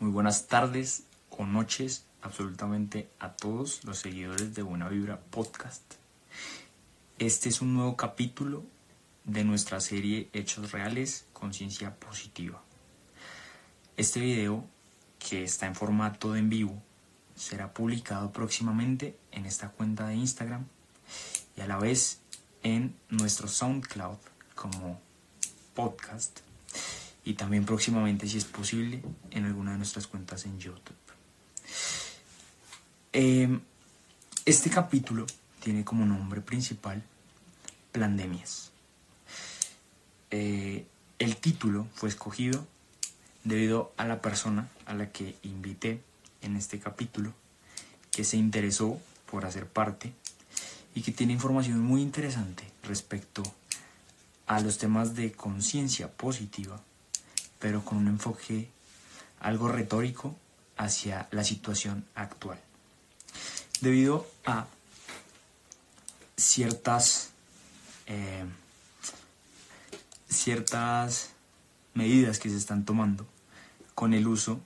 Muy buenas tardes o noches absolutamente a todos los seguidores de Buena Vibra Podcast. Este es un nuevo capítulo de nuestra serie Hechos Reales, Conciencia Positiva. Este video, que está en formato de en vivo, será publicado próximamente en esta cuenta de Instagram y a la vez en nuestro SoundCloud como podcast y también próximamente, si es posible, en alguna de nuestras cuentas en YouTube. Em, este capítulo tiene como nombre principal Plandemias. Eh, el título fue escogido debido a la persona a la que invité en este capítulo, que se interesó por hacer parte y que tiene información muy interesante respecto a los temas de conciencia positiva, pero con un enfoque algo retórico hacia la situación actual. Debido a ciertas, eh, ciertas medidas que se están tomando con el uso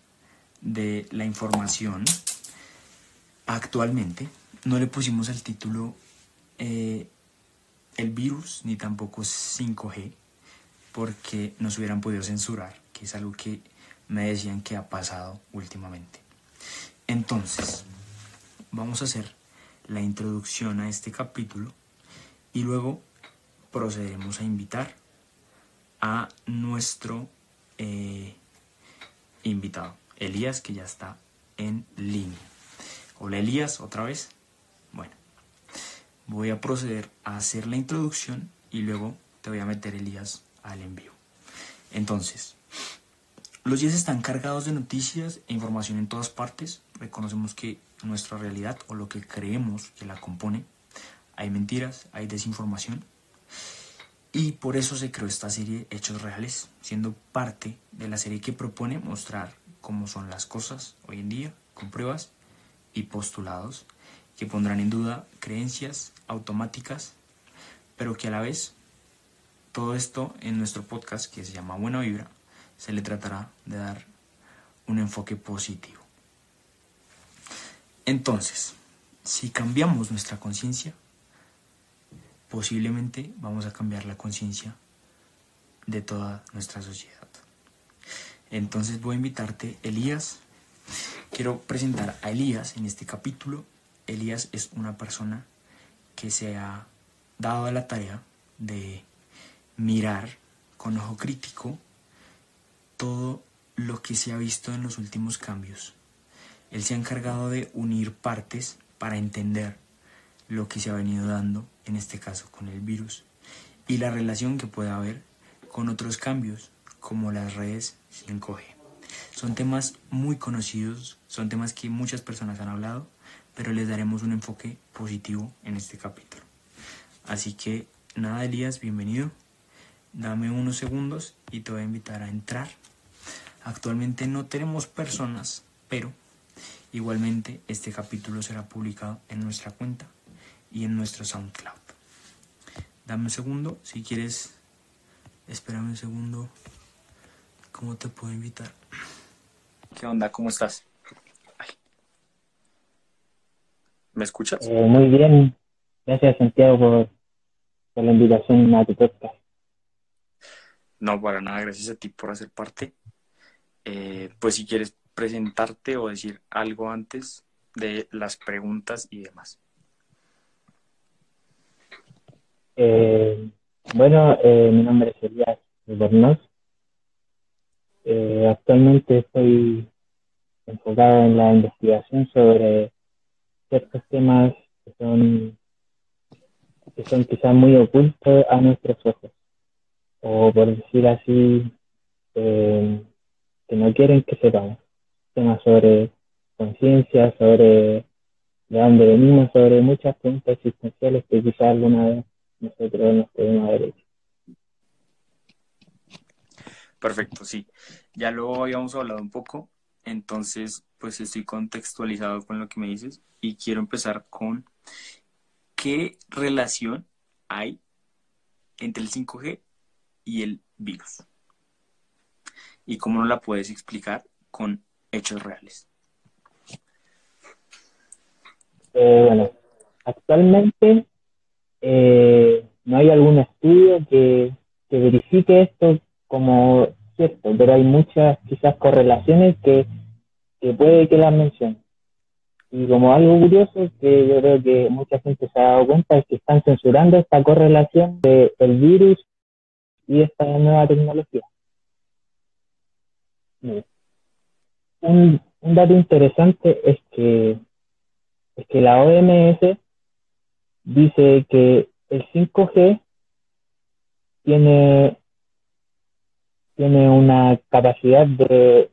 de la información actualmente, no le pusimos al título eh, el virus ni tampoco 5G porque nos hubieran podido censurar, es algo que me decían que ha pasado últimamente. Entonces, vamos a hacer la introducción a este capítulo y luego procederemos a invitar a nuestro eh, invitado, Elías, que ya está en línea. Hola Elías, otra vez. Bueno, voy a proceder a hacer la introducción y luego te voy a meter Elías al envío. Entonces, los días están cargados de noticias e información en todas partes. Reconocemos que nuestra realidad o lo que creemos que la compone, hay mentiras, hay desinformación. Y por eso se creó esta serie Hechos Reales, siendo parte de la serie que propone mostrar cómo son las cosas hoy en día, con pruebas y postulados que pondrán en duda creencias automáticas, pero que a la vez todo esto en nuestro podcast que se llama Buena Vibra se le tratará de dar un enfoque positivo. Entonces, si cambiamos nuestra conciencia, posiblemente vamos a cambiar la conciencia de toda nuestra sociedad. Entonces voy a invitarte, Elías. Quiero presentar a Elías en este capítulo. Elías es una persona que se ha dado la tarea de mirar con ojo crítico todo lo que se ha visto en los últimos cambios. Él se ha encargado de unir partes para entender lo que se ha venido dando, en este caso con el virus, y la relación que puede haber con otros cambios, como las redes 5G. Son temas muy conocidos, son temas que muchas personas han hablado, pero les daremos un enfoque positivo en este capítulo. Así que nada, Elías, bienvenido. Dame unos segundos y te voy a invitar a entrar. Actualmente no tenemos personas, pero igualmente este capítulo será publicado en nuestra cuenta y en nuestro SoundCloud. Dame un segundo, si quieres, espérame un segundo. ¿Cómo te puedo invitar? ¿Qué onda? ¿Cómo estás? ¿Me escuchas? Eh, muy bien. Gracias, Santiago, por, por la invitación a tu podcast. No, para nada, gracias a ti por hacer parte. Eh, pues si quieres presentarte o decir algo antes de las preguntas y demás. Eh, bueno, eh, mi nombre es Elías Albornoz. actualmente estoy enfocado en la investigación sobre ciertos temas que son que son quizás muy ocultos a nuestros ojos o por decir así, eh, que no quieren que sepamos temas sobre conciencia, sobre de dónde venimos, sobre muchas preguntas existenciales que quizás alguna vez nosotros nos podemos haber hecho. Perfecto, sí. Ya lo habíamos hablado un poco, entonces pues estoy contextualizado con lo que me dices y quiero empezar con qué relación hay entre el 5G y el virus. ¿Y cómo no la puedes explicar con hechos reales. Eh, bueno, actualmente eh, no hay algún estudio que, que verifique esto como cierto, pero hay muchas quizás correlaciones que, puede que las mencione. Y como algo curioso que yo creo que mucha gente se ha dado cuenta es que están censurando esta correlación del el virus y esta nueva tecnología. Un, un dato interesante es que, es que la OMS dice que el 5G tiene, tiene una capacidad de,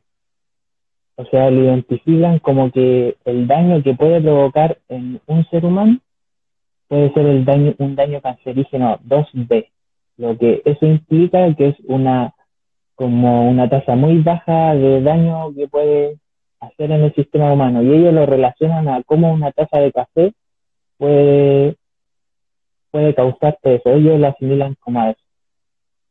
o sea, lo identifican como que el daño que puede provocar en un ser humano puede ser el daño, un daño cancerígeno 2B, lo que eso implica que es una como una tasa muy baja de daño que puede hacer en el sistema humano y ellos lo relacionan a cómo una taza de café puede puede causarte eso, ellos lo asimilan como a eso.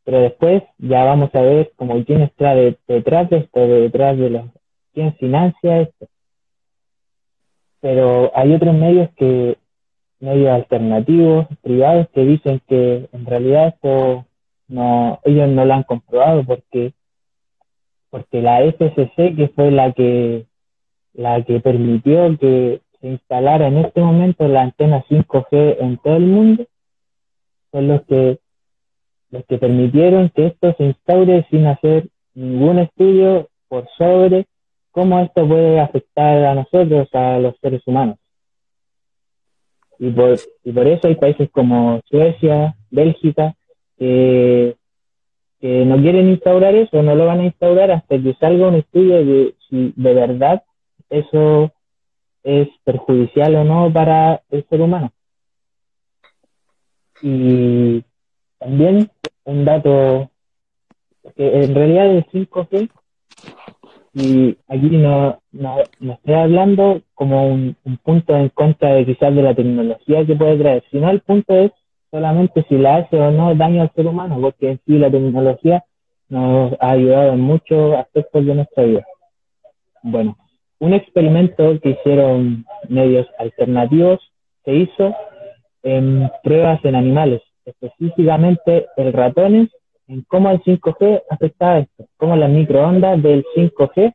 Pero después ya vamos a ver como quién está detrás de esto, detrás de los, quién financia esto. Pero hay otros medios que, medios alternativos, privados, que dicen que en realidad esto no, ellos no lo han comprobado porque, porque la FCC, que fue la que, la que permitió que se instalara en este momento la antena 5G en todo el mundo, son los que, los que permitieron que esto se instaure sin hacer ningún estudio por sobre cómo esto puede afectar a nosotros, a los seres humanos. Y por, y por eso hay países como Suecia, Bélgica, que, que no quieren instaurar eso, no lo van a instaurar hasta que salga un estudio de si de verdad eso es perjudicial o no para el ser humano. Y también un dato que en realidad el 5G, y aquí no, no, estoy hablando como un, punto en contra de quizás de la tecnología que puede traer, sino el punto es solamente si la hace o no daño al ser humano, porque en sí la tecnología nos ha ayudado en muchos aspectos de nuestra vida. Bueno, un experimento que hicieron medios alternativos se hizo en pruebas en animales, específicamente el ratones, en cómo el 5G afectaba esto, cómo las microondas del 5G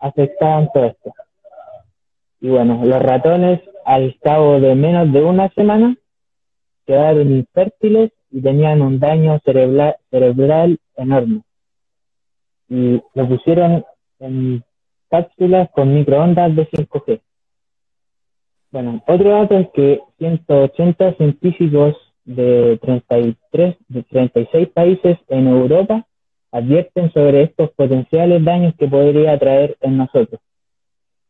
afectaban todo esto. Y bueno, los ratones al cabo de menos de una semana quedaron infértiles y tenían un daño cerebral, cerebral enorme. Y lo pusieron en cápsulas con microondas de 5G. Bueno, otro dato es que 180 científicos de 33, de 36 países en Europa advierten sobre estos potenciales daños que podría traer en nosotros.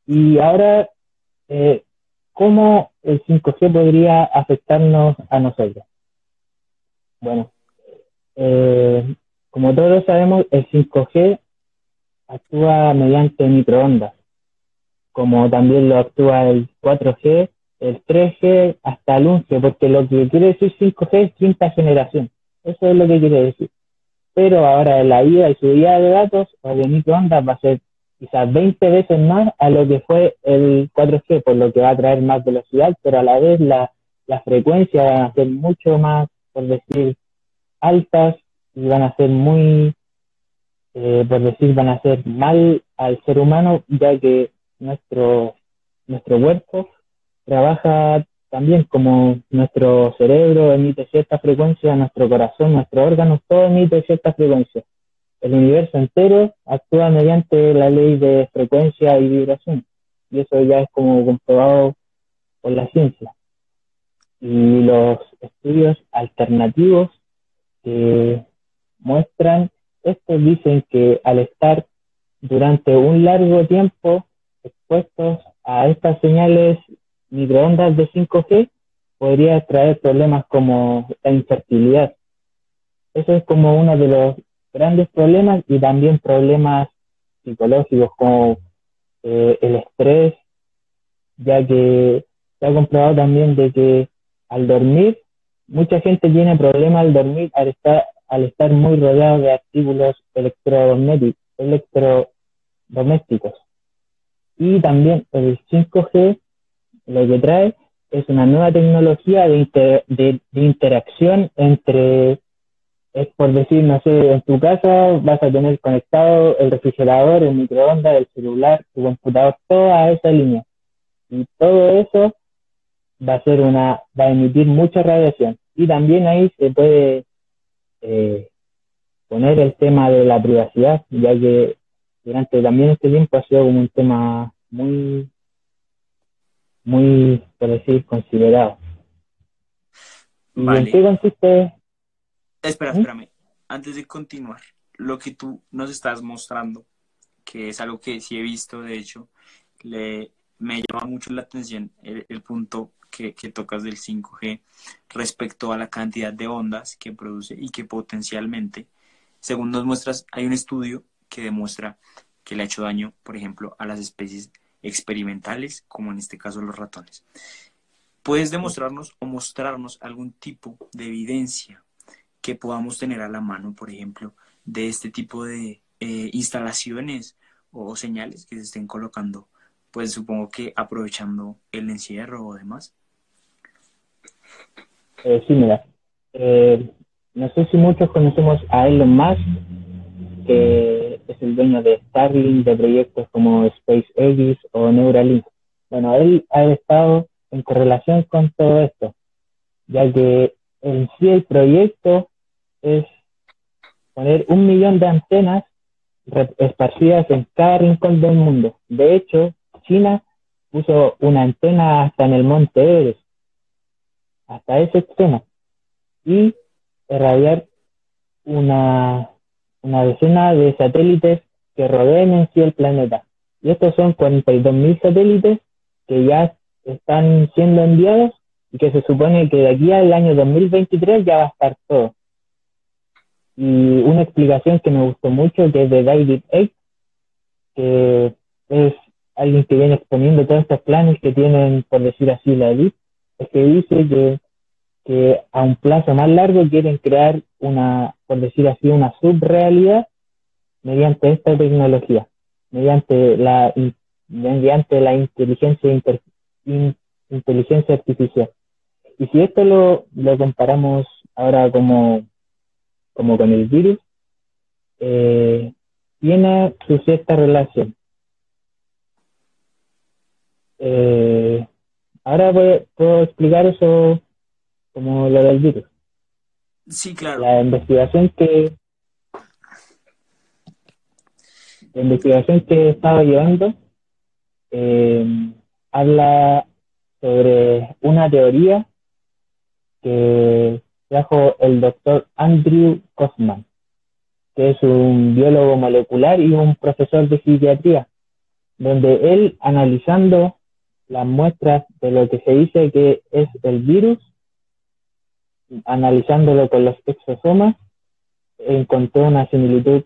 Y ahora, eh, ¿cómo el 5G podría afectarnos a nosotros? Bueno, eh, como todos sabemos, el 5G actúa mediante microondas como también lo actúa el 4G, el 3G hasta el 11, porque lo que quiere decir 5G es quinta generación. Eso es lo que quiere decir. Pero ahora la ida y subida de datos o de microondas va a ser quizás 20 veces más a lo que fue el 4G, por lo que va a traer más velocidad, pero a la vez la, la frecuencia van a ser mucho más, por decir, altas y van a ser muy, eh, por decir, van a ser mal al ser humano, ya que nuestro, nuestro cuerpo trabaja también como nuestro cerebro emite cierta frecuencia, nuestro corazón, nuestros órganos, todo emite cierta frecuencia. El universo entero actúa mediante la ley de frecuencia y vibración. Y eso ya es como comprobado por la ciencia. Y los estudios alternativos que muestran esto dicen que al estar durante un largo tiempo expuestos a estas señales microondas de 5G podría traer problemas como la infertilidad. Eso es como uno de los grandes problemas y también problemas psicológicos como eh, el estrés, ya que se ha comprobado también de que al dormir, mucha gente tiene problemas al dormir al estar, al estar muy rodeado de artículos electrodomésticos. Y también el 5G lo que trae es una nueva tecnología de, de, interacción entre, es por decir, no sé, en tu casa vas a tener conectado el refrigerador, el microondas, el celular, tu computador, toda esa línea. Y todo eso va a ser una, va a emitir mucha radiación. Y también ahí se puede eh, poner el tema de la privacidad, ya que durante también este tiempo ha sido como un tema muy muy, por decir, considerado. ¿Y en qué consiste? Espera, espérame. Antes de continuar, lo que tú nos estás mostrando, que es algo que sí he visto, de hecho, le, me llama mucho la atención el, punto que, que, tocas del 5G respecto a la cantidad de ondas que produce y que potencialmente, según nos muestras, hay un estudio que demuestra que le ha hecho daño, por ejemplo, a las especies experimentales, como en este caso los ratones. ¿Puedes demostrarnos o mostrarnos algún tipo de evidencia que podamos tener a la mano, por ejemplo, de este tipo de eh, instalaciones o señales que se estén colocando? Pues supongo que aprovechando el encierro o demás. Eh, sí, mira. Eh, no sé si muchos conocemos a Elon Musk, que es el dueño de Starlink, de proyectos como SpaceX o Neuralink. Bueno, él ha estado en correlación con todo esto, ya que en sí el proyecto es poner un millón de antenas esparcidas en cada rincón del mundo. De hecho, China puso una antena hasta en el monte Everest, hasta ese extremo, y irradiar una una decena de satélites que rodeen en sí el planeta. Y estos son 42.000 satélites que ya están siendo enviados y que se supone que de aquí al año 2023 ya va a estar todo. Y una explicación que me gustó mucho, que es de David Eick, que es alguien que viene exponiendo todos estos planes que tienen, por decir así, la EDIT, es que dice que que a un plazo más largo quieren crear una, por decir así, una subrealidad mediante esta tecnología, mediante la, mediante la inteligencia, inteligencia artificial. Y si esto lo, lo comparamos ahora como, como con el virus, eh, tiene su cierta relación. Eh, ahora voy, puedo explicar eso como lo del virus. Sí, claro. La investigación que la investigación que estaba llevando eh, habla sobre una teoría que trajo el doctor Andrew Kaufman, que es un biólogo molecular y un profesor de psiquiatría, donde él analizando las muestras de lo que se dice que es el virus, analizándolo con los exosomas, encontré una similitud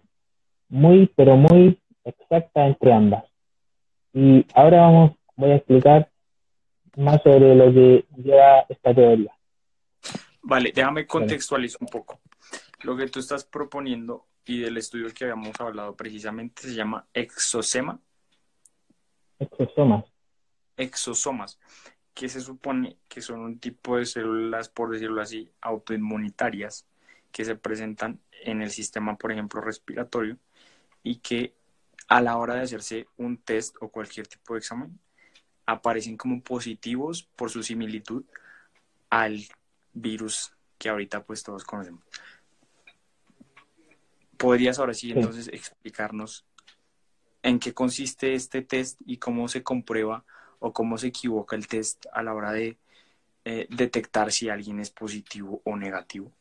muy, pero muy exacta entre ambas. Y ahora vamos, voy a explicar más sobre lo que lleva esta teoría. Vale, déjame contextualizar un poco. Lo que tú estás proponiendo y del estudio que habíamos hablado precisamente se llama exosema. Exosomas. Exosomas que se supone que son un tipo de células, por decirlo así, autoinmunitarias que se presentan en el sistema, por ejemplo, respiratorio y que a la hora de hacerse un test o cualquier tipo de examen aparecen como positivos por su similitud al virus que ahorita pues todos conocemos. ¿Podrías ahora sí entonces explicarnos en qué consiste este test y cómo se comprueba o cómo se equivoca el test a la hora de eh, detectar si alguien es positivo o negativo?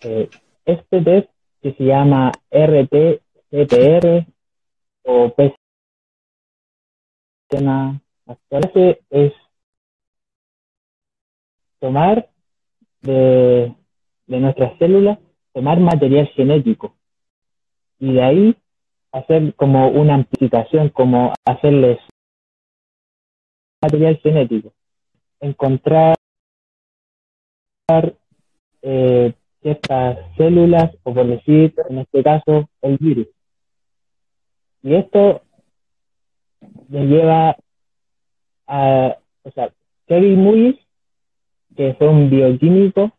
Eh, este test que se llama RT-CPR o PCR es tomar de, de nuestras células, tomar material genético y de ahí hacer como una amplificación, como hacerles material genético, encontrar eh, ciertas células, o por decir, en este caso, el virus. Y esto me lleva a, o sea, Kevin Mullis, que fue un bioquímico,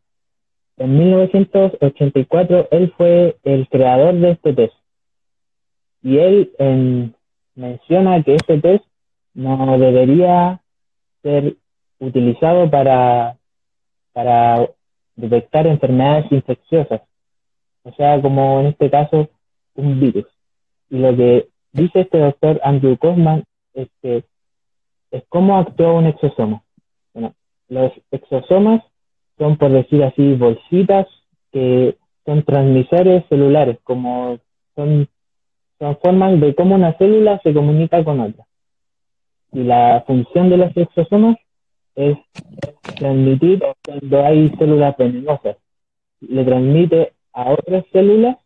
en 1984 él fue el creador de este test. Y él menciona que este test no debería ser utilizado para, detectar enfermedades infecciosas, o sea, como en este caso, un virus. Y lo que dice este doctor Andrew Kaufman es que es cómo actúa un exosoma. Bueno, los exosomas son, por decir así, bolsitas que son transmisores celulares, como son, son formas de cómo una célula se comunica con otra. Y la función de los exosomas es transmitir cuando hay células venenosas. Le transmite a otras células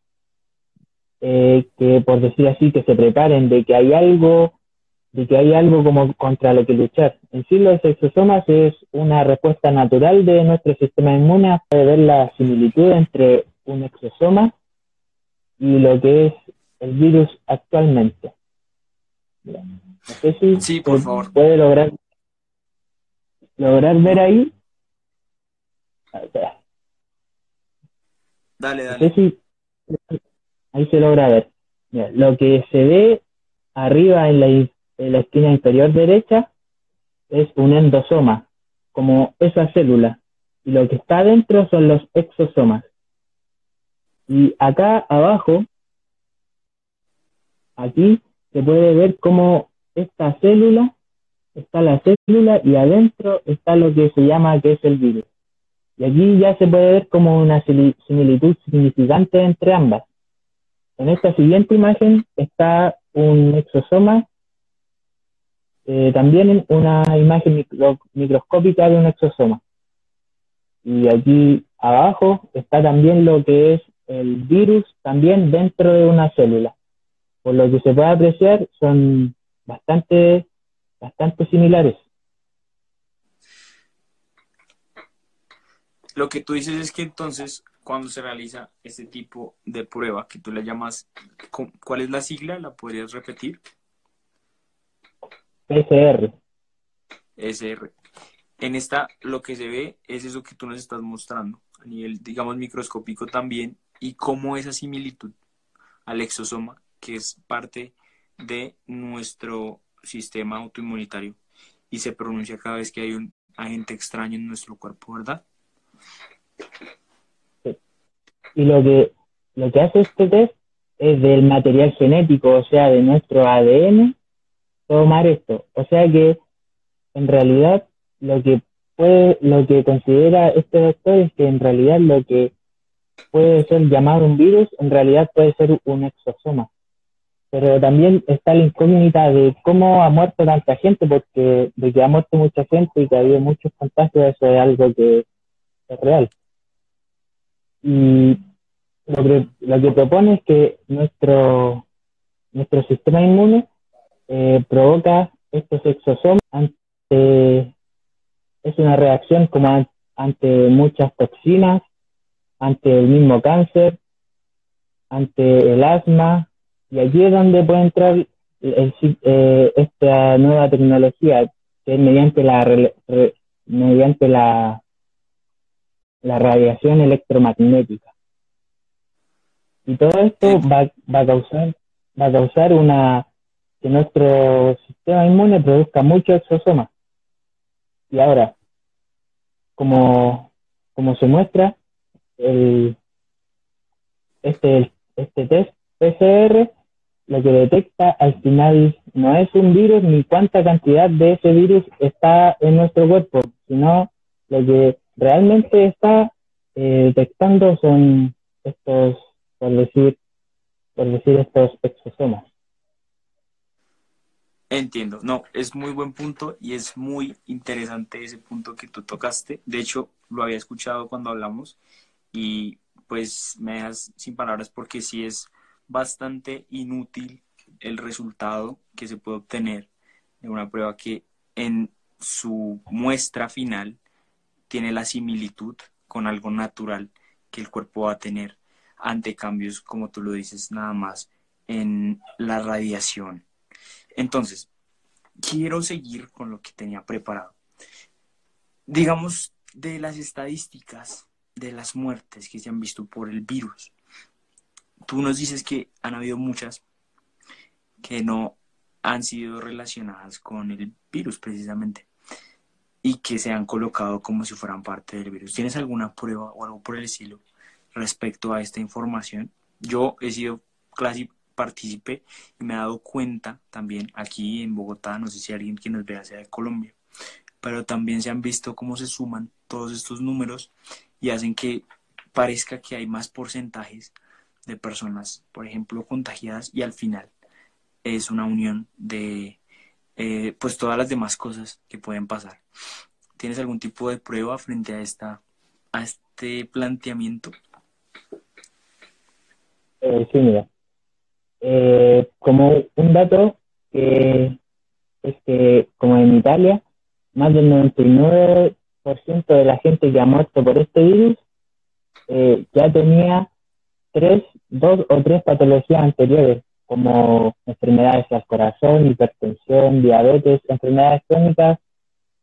eh, que, por decir así, que se preparen de que hay algo, de que hay algo como contra lo que luchar. En sí, los exosomas es una respuesta natural de nuestro sistema inmune. Puede ver la similitud entre un exosoma y lo que es el virus actualmente. No sé si sí, por favor. puede lograr lograr ver ahí. Dale, dale. ahí se logra ver. lo que se ve arriba en la, en la esquina inferior derecha es un endosoma, como esa célula. Y lo que está adentro son los exosomas. Y acá abajo, aquí se puede ver cómo esta célula está la célula y adentro está lo que se llama que es el virus. Y aquí ya se puede ver como una similitud significante entre ambas. En esta siguiente imagen está un exosoma, eh, también una imagen microscópica de un exosoma. Y aquí abajo está también lo que es el virus también dentro de una célula. Por lo que se puede apreciar, son bastante bastante similares. Lo que tú dices es que entonces cuando se realiza este tipo de prueba que tú le llamas, ¿cuál es la sigla? ¿La podrías repetir? PCR. SR. En esta lo que se ve es eso que tú nos estás mostrando a nivel, digamos, microscópico también y cómo esa similitud al exosoma, que es parte de nuestro sistema autoinmunitario y se pronuncia cada vez que hay un agente extraño en nuestro cuerpo, ¿verdad? Y lo que, lo que hace este test es del material genético, o sea, de nuestro ADN, tomar esto. O sea que en realidad lo que puede, lo que considera este doctor es que en realidad lo que puede ser llamado un virus, en realidad puede ser un exosoma pero también está la incógnita de cómo ha muerto tanta gente, porque de que ha muerto mucha gente y que ha habido muchos contagios, eso es algo que es real. Y lo que, lo que propone es que nuestro, nuestro sistema inmune eh, provoca estos exosomas ante, es una reacción como ante muchas toxinas, ante el mismo cáncer, ante el asma, y allí es donde puede entrar eh, esta nueva tecnología, que es mediante la, mediante la, la radiación electromagnética. Y todo esto va, va, a causar, va a causar una que nuestro sistema inmune produzca mucho exosoma. Y ahora, como, como se muestra, el, este, este test PCR lo que detecta al final no es un virus ni cuánta cantidad de ese virus está en nuestro cuerpo, sino lo que realmente está eh, detectando son estos, por decir, por decir estos exosomas. Entiendo, no, es muy buen punto y es muy interesante ese punto que tú tocaste. De hecho, lo había escuchado cuando hablamos y pues me das sin palabras porque sí es bastante inútil el resultado que se puede obtener de una prueba que en su muestra final tiene la similitud con algo natural que el cuerpo va a tener ante cambios, como tú lo dices, nada más en la radiación. Entonces, quiero seguir con lo que tenía preparado. Digamos, de las estadísticas de las muertes que se han visto por el virus. Tú nos dices que han habido muchas que no han sido relacionadas con el virus precisamente y que se han colocado como si fueran parte del virus. ¿Tienes alguna prueba o algo por el estilo respecto a esta información? Yo he sido clase partícipe y me he dado cuenta también aquí en Bogotá, no sé si alguien que nos vea sea de Colombia, pero también se han visto cómo se suman todos estos números y hacen que parezca que hay más porcentajes de personas, por ejemplo, contagiadas y al final es una unión de eh, pues todas las demás cosas que pueden pasar. ¿Tienes algún tipo de prueba frente a esta a este planteamiento? Eh, sí, mira. Eh, como un dato que es que como en Italia más del 99% de la gente que ha muerto por este virus ya tenía tres, dos o tres patologías anteriores como enfermedades del corazón, hipertensión, diabetes, enfermedades crónicas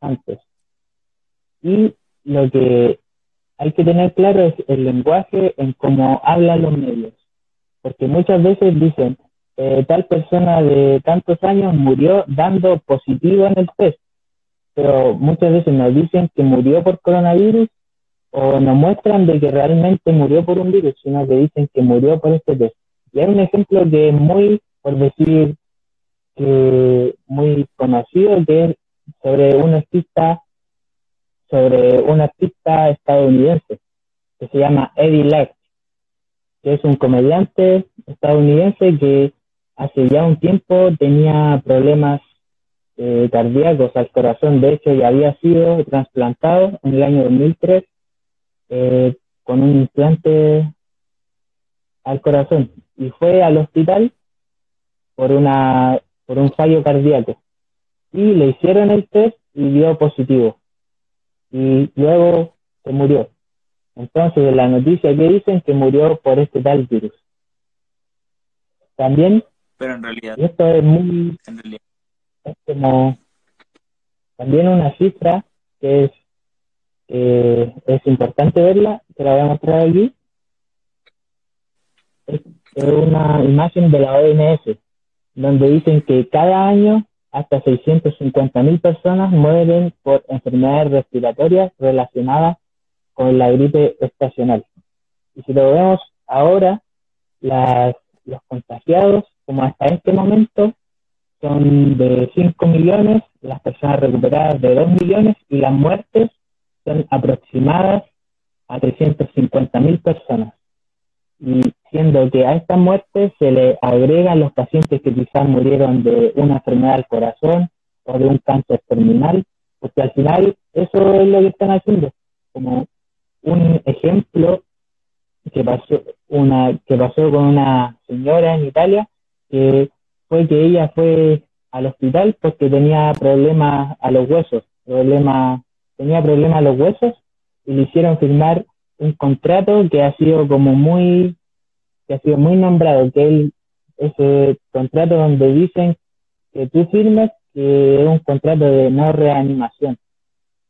antes. Y lo que hay que tener claro es el lenguaje en cómo hablan los medios, porque muchas veces dicen, eh, tal persona de tantos años murió dando positivo en el test, pero muchas veces nos dicen que murió por coronavirus o nos muestran de que realmente murió por un virus, sino que dicen que murió por este test. Y hay un ejemplo que es muy, por decir, que muy conocido, que es sobre un artista, sobre un artista estadounidense, que se llama Eddie Lex, que es un comediante estadounidense que hace ya un tiempo tenía problemas eh, cardíacos al corazón, de hecho ya había sido trasplantado en el año 2003 eh, con un implante al corazón. Y fue al hospital por una por un fallo cardíaco. Y le hicieron el test y dio positivo. Y luego se murió entonces la noticia que dicen que murió por este tal virus. También pero en realidad esto es muy es como también una cifra que es eh, es importante verla que la voy a mostrar aquí. Es, una imagen de la OMS, donde dicen que cada año hasta 650 mil personas mueren por enfermedades respiratorias relacionadas con la gripe estacional. Y si lo vemos ahora, los contagiados, como hasta este momento, son de 5 millones, las personas recuperadas de 2 millones y las muertes son aproximadas a 350 mil personas y siendo que a esta muerte se le agregan los pacientes que quizás murieron de una enfermedad del corazón o de un cáncer terminal, porque al final eso es lo que están haciendo. Como un ejemplo que pasó, una, que pasó con una señora en Italia, que fue que ella fue al hospital porque tenía problemas a los huesos, problemas, tenía problemas a los huesos y le hicieron firmar un contrato que ha sido como muy, que ha sido muy nombrado, que él, ese contrato donde dicen que tú firmes que es un contrato de no reanimación.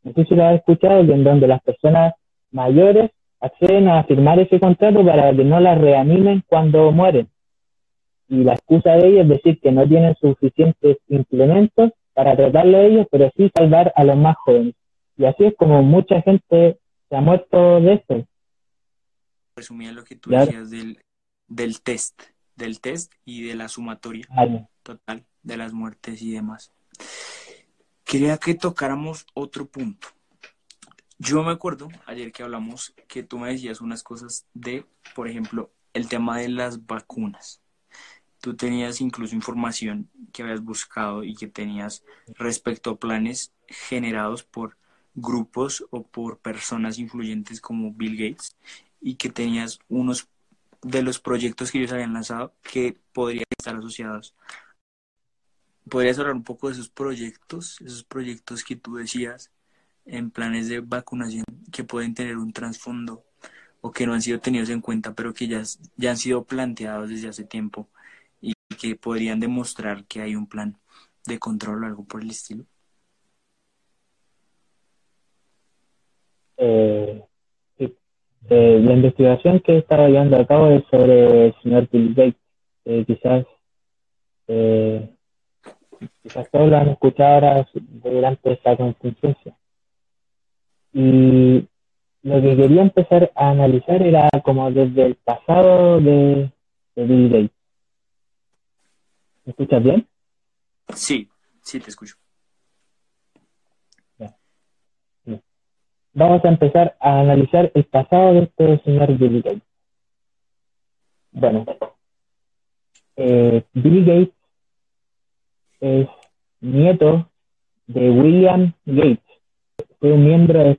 No sé si lo has escuchado, que en donde las personas mayores acceden a firmar ese contrato para que no las reanimen cuando mueren. Y la excusa de ellos es decir que no tienen suficientes implementos para tratarlo de ellos, pero sí salvar a los más jóvenes. Y así es como mucha gente se ha muerto de esto. Resumía lo que tú decías del, del test, del test y de la sumatoria total de las muertes y demás. Quería que tocáramos otro punto. Yo me acuerdo ayer que hablamos que tú me decías unas cosas de, por ejemplo, el tema de las vacunas. Tú tenías incluso información que habías buscado y que tenías respecto a planes generados por grupos o por personas influyentes como Bill Gates y que tenías unos de los proyectos que ellos habían lanzado que podrían estar asociados. ¿Podrías hablar un poco de esos proyectos, esos proyectos que tú decías en planes de vacunación que pueden tener un trasfondo o que no han sido tenidos en cuenta, pero que ya, ya han sido planteados desde hace tiempo que podrían demostrar que hay un plan de control o algo por el estilo. Eh, eh, la investigación que estaba llevando a cabo es sobre el señor Bill Gates. quizás, eh, quizás todos lo han escuchado ahora durante esta contingencia. Y lo que quería empezar a analizar era como desde el pasado de, Bill Gates. ¿Me escuchas bien? Sí, sí, te escucho. Vamos a empezar a analizar el pasado de este señor Bill Gates. Bueno, eh, Bill Gates es nieto de William Gates. Fue un miembro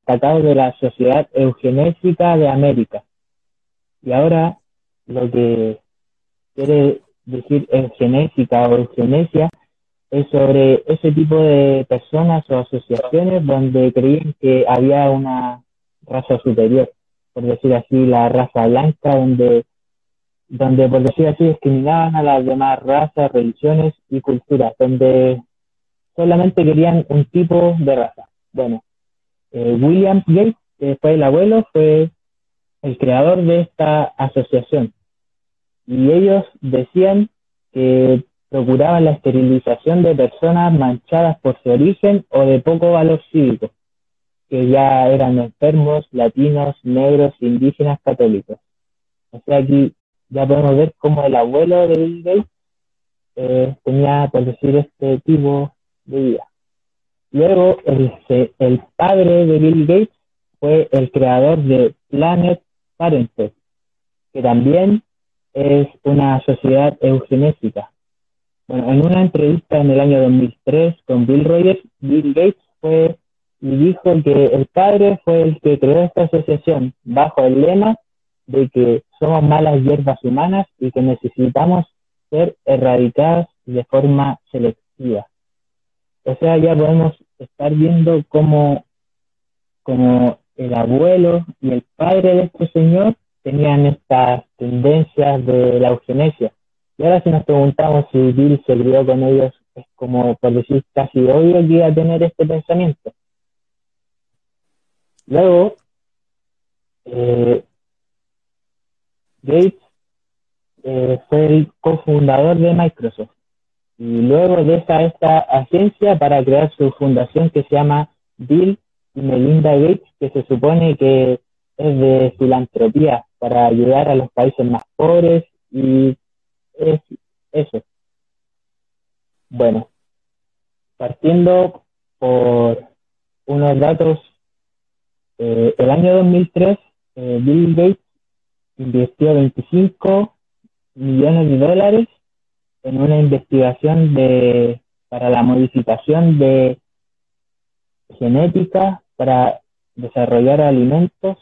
destacado de la Sociedad Eugenésica de América. Y ahora lo que quiere decir eugenésica o eugenesia es sobre ese tipo de personas o asociaciones donde creían que había una raza superior, por decir así, la raza blanca, donde, donde por decir así, discriminaban a las demás razas, religiones y culturas, donde solamente querían un tipo de raza. Bueno, eh, William Gates, que fue el abuelo, fue el creador de esta asociación. Y ellos decían que procuraban la esterilización de personas manchadas por su origen o de poco valor cívico, que ya eran enfermos, latinos, negros, indígenas, católicos. O sea, aquí ya podemos ver cómo el abuelo de Bill Gates eh, tenía, por decir, este tipo de vida. Luego, el, el padre de Bill Gates fue el creador de Planet Parenthood, que también es una sociedad eugenésica. Bueno, en una entrevista en el año 2003 con Bill Rogers, Bill Gates fue y dijo que el padre fue el que creó esta asociación bajo el lema de que somos malas hierbas humanas y que necesitamos ser erradicadas de forma selectiva. O sea, ya podemos estar viendo cómo, como el abuelo y el padre de este señor tenían estas tendencias de la eugenesia. Y ahora si nos preguntamos si Bill se crió con ellos, es como por decir casi obvio que iba a tener este pensamiento. Luego, eh, Gates eh, fue el cofundador de Microsoft y luego deja esta agencia para crear su fundación que se llama Bill y Melinda Gates, que se supone que es de filantropía para ayudar a los países más pobres y es eso. Bueno, partiendo por unos datos, eh, el año 2003 eh, Bill Gates invirtió 25 millones de dólares en una investigación de, para la modificación de genética para desarrollar alimentos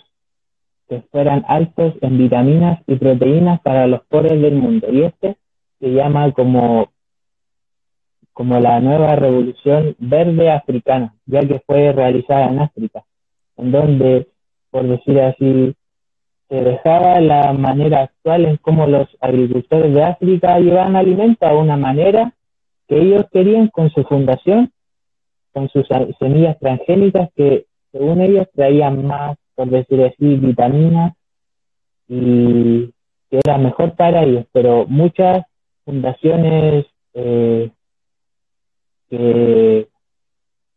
que fueran altos en vitaminas y proteínas para los pobres del mundo. Y este se llama como, como la nueva revolución verde africana, ya que fue realizada en África, en donde, por decir así, se dejaba la manera actual en cómo los agricultores de África llevaban alimentos a una manera que ellos querían con su fundación, con sus semillas transgénicas que según ellos traían más, por decir así, vitaminas y que era mejor para ellos, pero muchas fundaciones eh, que,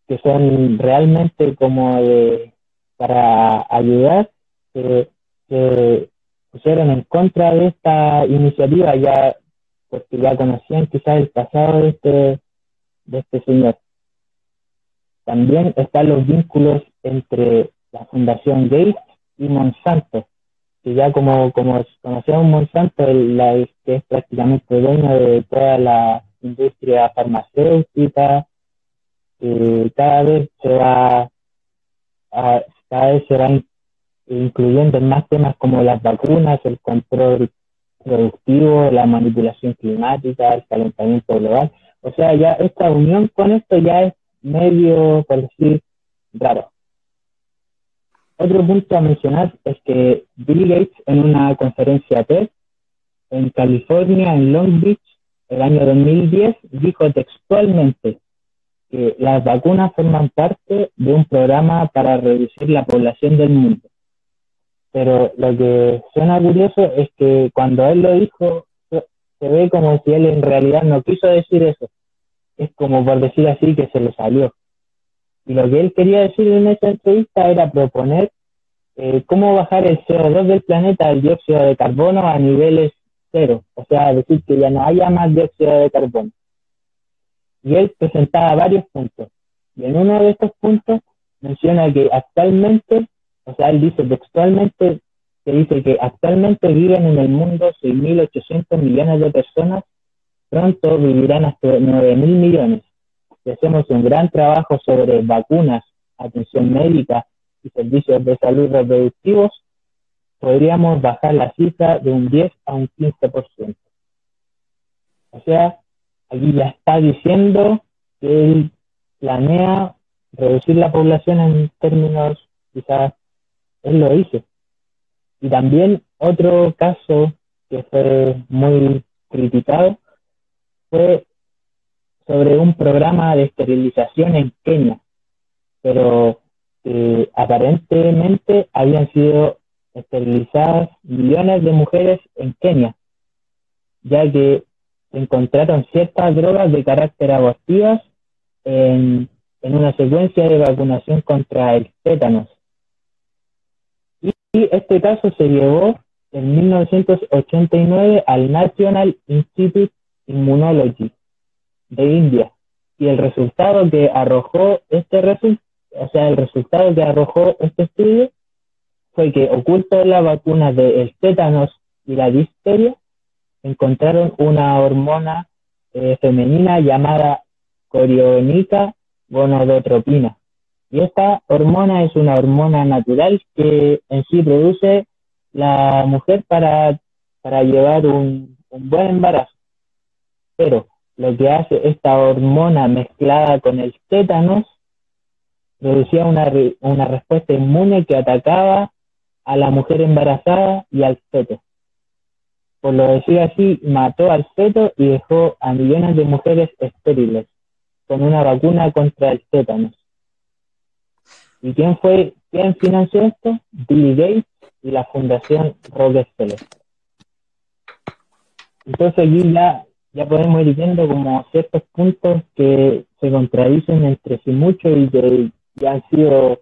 que son realmente como de para ayudar, eh, se pusieron en contra de esta iniciativa ya porque ya conocían quizás el pasado de este, de este señor. También están los vínculos entre la Fundación Gates y Monsanto, que ya como, como conocemos Monsanto, la, que es prácticamente dueño de toda la industria farmacéutica, eh, cada vez se va a, cada vez se va incluyendo más temas como las vacunas, el control productivo, la manipulación climática, el calentamiento global. O sea, ya esta unión con esto ya es medio, por decir, raro. Otro punto a mencionar es que Bill Gates en una conferencia TED en California, en Long Beach, el año 2010, dijo textualmente que las vacunas forman parte de un programa para reducir la población del mundo. Pero lo que suena curioso es que cuando él lo dijo, se ve como si él en realidad no quiso decir eso. Es como por decir así que se le salió. Y lo que él quería decir en esa entrevista era proponer eh, cómo bajar el CO2 del planeta, el dióxido de carbono, a niveles cero. O sea, decir que ya no haya más dióxido de carbono. Y él presentaba varios puntos. Y en uno de estos puntos menciona que actualmente, o sea, él dice textualmente, que dice que actualmente viven en el mundo 6.800 millones de personas, pronto vivirán hasta 9.000 millones. Si hacemos un gran trabajo sobre vacunas, atención médica y servicios de salud reproductivos, podríamos bajar la cifra de un 10 a un 15%. O sea, aquí ya está diciendo que él planea reducir la población en términos, quizás él lo hizo. Y también otro caso que fue muy criticado fue sobre un programa de esterilización en Kenia, pero aparentemente habían sido esterilizadas millones de mujeres en Kenia, ya que encontraron ciertas drogas de carácter abortivas en, en una secuencia de vacunación contra el tétanos. Y este caso se llevó en 1989 al National Institute Immunology de India. Y el resultado que arrojó este o sea, el resultado que arrojó este estudio fue que oculto en la vacuna del tétanos y la difteria encontraron una hormona eh, femenina llamada corionica gonadotropina. Y esta hormona es una hormona natural que en sí produce la mujer para, para llevar un, buen embarazo. Pero lo que hace esta hormona mezclada con el tétanos producía una, una respuesta inmune que atacaba a la mujer embarazada y al feto. Por lo decir así, mató al feto y dejó a millones de mujeres estériles con una vacuna contra el tétanos. ¿Y quién fue, quién financió esto? Bill Gates y la Fundación Rockefeller. Entonces aquí ya, ya podemos ir viendo como ciertos puntos que se contradicen entre sí mucho y que ya han sido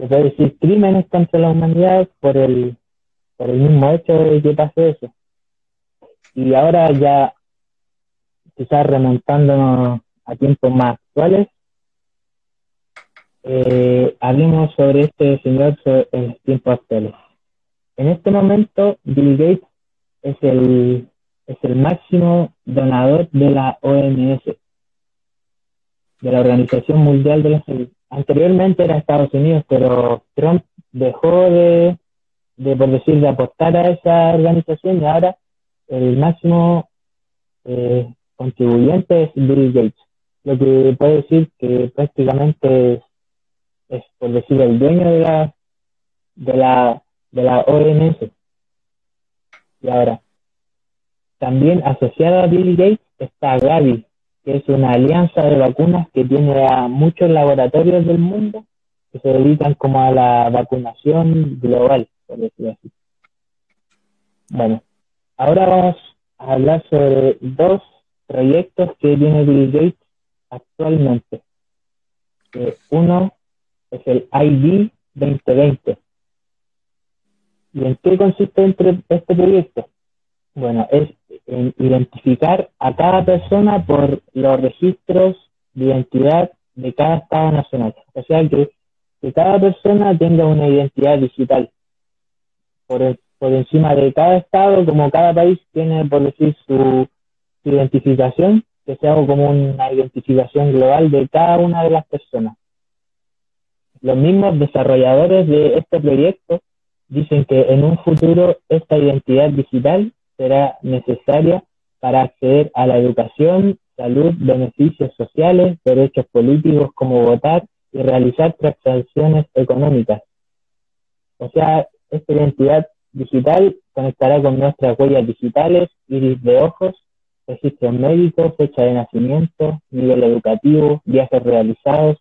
se puede decir, crímenes contra la humanidad por el, por el mismo hecho de que pase eso. Y ahora ya, quizás remontándonos a tiempos más actuales, eh, hablemos sobre este señor en los tiempos actuales. En este momento, Bill Gates es el, es el máximo donador de la OMS, de la Organización Mundial de la Salud anteriormente era Estados Unidos, pero Trump dejó de, de, por decir, de aportar a esa organización y ahora el máximo eh, contribuyente es Bill Gates, lo que puede decir que prácticamente es, por decir, el dueño de la, de la, de la OMS. Y ahora, también asociada a Bill Gates está Gavi, que es una alianza de vacunas que tiene a muchos laboratorios del mundo que se dedican como a la vacunación global, por decirlo así. Bueno, ahora vamos a hablar sobre dos proyectos que tiene Bill Gates actualmente. uno es el ID 2020. ¿Y en qué consiste este proyecto? Bueno, es identificar a cada persona por los registros de identidad de cada Estado nacional. O sea, que, que cada persona tenga una identidad digital. Por, por encima de cada Estado, como cada país tiene, por decir, su, su identificación, que sea como una identificación global de cada una de las personas. Los mismos desarrolladores de este proyecto dicen que en un futuro esta identidad digital será necesaria para acceder a la educación, salud, beneficios sociales, derechos políticos como votar y realizar transacciones económicas. O sea, esta identidad digital conectará con nuestras huellas digitales, iris de ojos, registros médicos, fecha de nacimiento, nivel educativo, viajes realizados,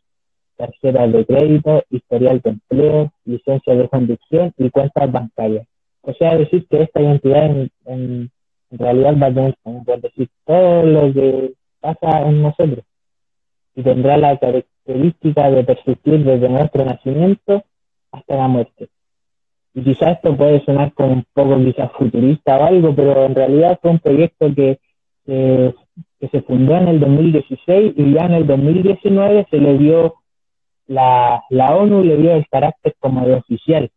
tarjetas de crédito, historial de empleo, licencia de conducción y cuentas bancarias. O sea, decir que esta identidad en, realidad va a tener, por decir, todo lo que pasa en nosotros y tendrá la característica de persistir desde nuestro nacimiento hasta la muerte. Y quizás esto puede sonar como un poco quizás futurista o algo, pero en realidad fue un proyecto que, que, se fundó en el 2016 y ya en el 2019 se le dio, la, ONU le dio el carácter como de oficial.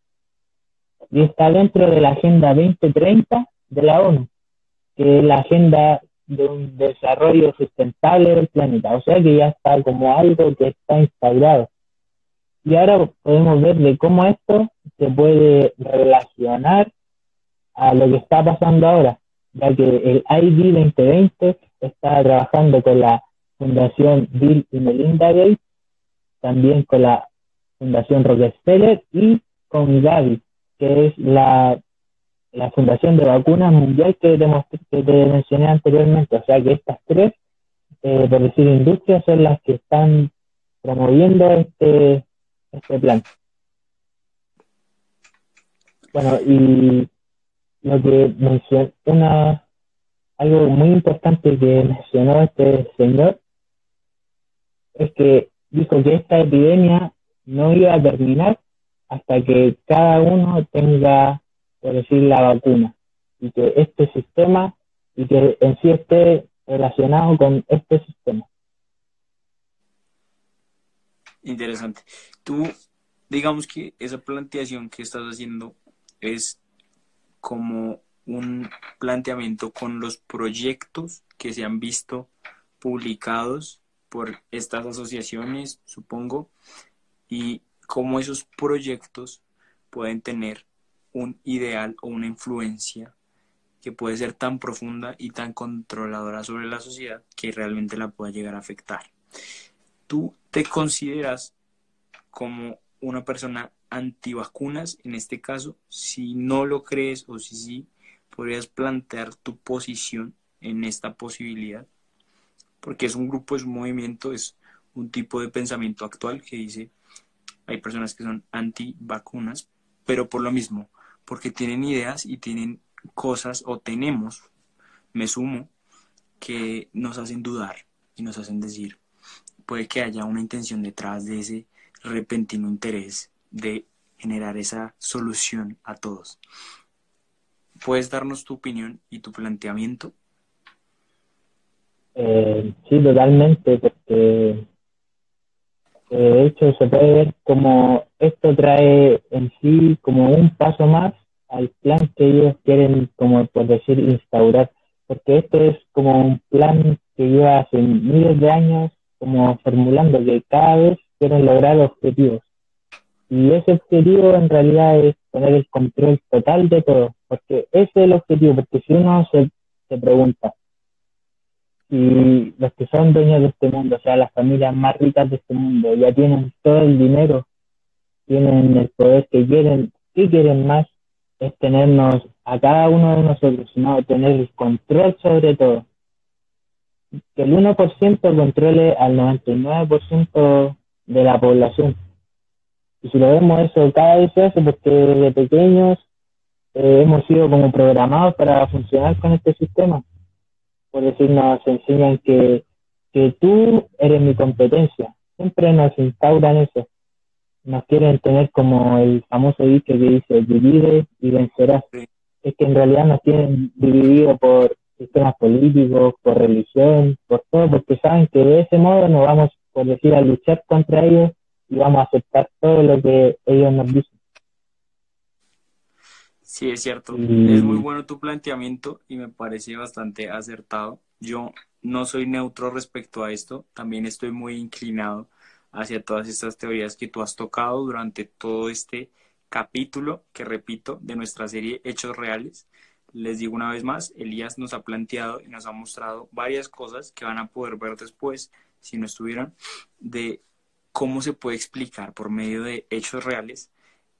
Y está dentro de la Agenda 2030 de la ONU, que es la agenda de un desarrollo sustentable del planeta. O sea que ya está como algo que está instaurado. Y ahora podemos ver de cómo esto se puede relacionar a lo que está pasando ahora, ya que el ID 2020 está trabajando con la Fundación Bill y Melinda Gates, también con la Fundación Rockefeller y con Gavi, que es la la Fundación de Vacunas Mundial que que te mencioné anteriormente. O sea que estas tres, eh, por decir industrias, son las que están promoviendo este, este plan. Bueno, y lo que mencionó, una, algo muy importante que mencionó este señor es que dijo que esta epidemia no iba a terminar hasta que cada uno tenga por decir, la vacuna, y que este sistema, y que en sí esté relacionado con este sistema. Interesante. Tú, digamos que esa planteación que estás haciendo es como un planteamiento con los proyectos que se han visto publicados por estas asociaciones, supongo, y cómo esos proyectos pueden tener un ideal o una influencia que puede ser tan profunda y tan controladora sobre la sociedad que realmente la pueda llegar a afectar. ¿Tú te consideras como una persona antivacunas en este caso? Si no lo crees o si sí, podrías plantear tu posición en esta posibilidad. Porque es un grupo, es un movimiento, es un tipo de pensamiento actual que dice, hay personas que son antivacunas, pero por lo mismo, porque tienen ideas y tienen cosas, o tenemos, me sumo, que nos hacen dudar y nos hacen decir, puede que haya una intención detrás de ese repentino interés de generar esa solución a todos. ¿Puedes darnos tu opinión y tu planteamiento? Eh, sí, totalmente, porque de hecho se puede ver como esto trae en sí como un paso más al plan que ellos quieren, como por decir, instaurar, porque esto es como un plan que lleva hace miles de años como formulando que cada vez quieren lograr objetivos. Y ese objetivo en realidad es tener el control total de todo, porque ese es el objetivo, porque si uno se, se pregunta, y los que son dueños de este mundo, o sea, las familias más ricas de este mundo, ya tienen todo el dinero, tienen el poder que quieren, ¿qué quieren más? Es tenernos a cada uno de nosotros, sino tener el control sobre todo. Que el 1% controle al 99% de la población. Y si lo vemos eso, cada vez se hace porque desde pequeños eh, hemos sido como programados para funcionar con este sistema por decir, nos enseñan que, que tú eres mi competencia. Siempre nos instauran eso. Nos quieren tener como el famoso dicho que dice, divide y vencerás. Es que en realidad nos tienen dividido por sistemas políticos, por religión, por todo, porque saben que de ese modo nos vamos, por decir, a luchar contra ellos y vamos a aceptar todo lo que ellos nos dicen. Sí, es cierto. Es muy bueno tu planteamiento y me parece bastante acertado. Yo no soy neutro respecto a esto, también estoy muy inclinado hacia todas estas teorías que tú has tocado durante todo este capítulo, que repito, de nuestra serie Hechos Reales. Les digo una vez más, Elías nos ha planteado y nos ha mostrado varias cosas que van a poder ver después, si no estuvieran, de cómo se puede explicar por medio de hechos reales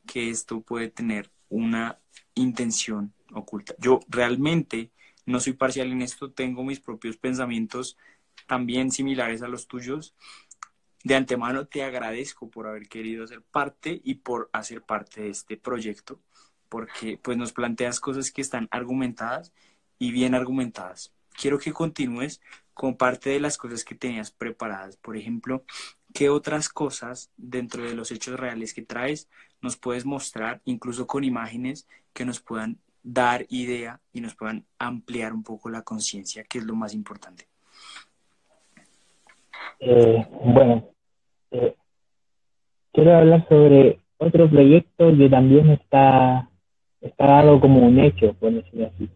que esto puede tener una intención oculta. Yo realmente no soy parcial en esto, tengo mis propios pensamientos también similares a los tuyos. De antemano te agradezco por haber querido ser parte y por hacer parte de este proyecto, porque pues nos planteas cosas que están argumentadas y bien argumentadas. Quiero que continúes con parte de las cosas que tenías preparadas. Por ejemplo, ¿qué otras cosas dentro de los hechos reales que traes nos puedes mostrar, incluso con imágenes que nos puedan dar idea y nos puedan ampliar un poco la conciencia, que es lo más importante? Eh, bueno, eh, quiero hablar sobre otro proyecto que también está, está dado como un hecho, por decirlo así,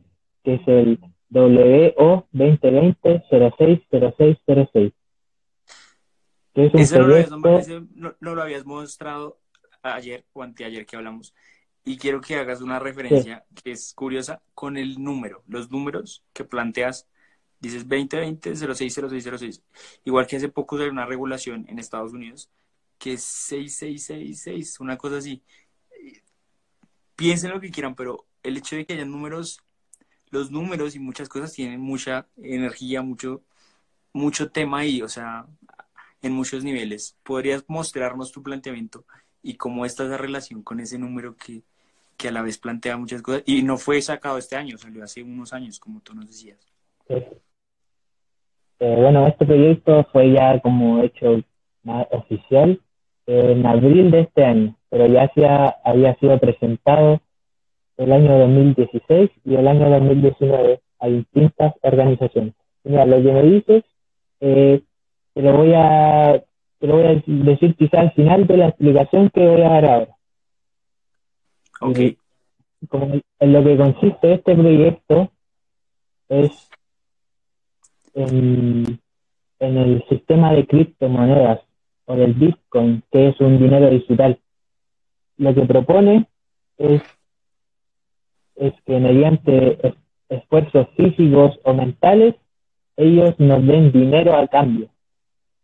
que es el WO 2020-060606. Ese no, lo no, lo habías mostrado ayer o anteayer que hablamos. Y quiero que hagas una referencia que es curiosa con el número, los números que planteas. Dices 2020-060606. Igual que hace poco salió una regulación en Estados Unidos que es 6666, una cosa así. Piensen lo que quieran, pero el hecho de que haya números los números y muchas cosas tienen mucha energía, mucho, mucho tema ahí, o sea, en muchos niveles. ¿Podrías mostrarnos tu planteamiento y cómo está esa relación con ese número que, a la vez plantea muchas cosas? Y no fue sacado este año, salió hace unos años, como tú nos decías. Eh, bueno, este proyecto fue ya como hecho más oficial en abril de este año, pero ya había sido presentado el año 2016 y el año 2019 a distintas organizaciones. Mira, lo que me dices, eh, te, lo voy a, te lo voy a decir quizá al final de la explicación que voy a dar ahora. Ok. como en lo que consiste este proyecto es en, en el sistema de criptomonedas o del Bitcoin, que es un dinero digital. Lo que propone es es que mediante esfuerzos físicos o mentales, ellos nos den dinero a cambio.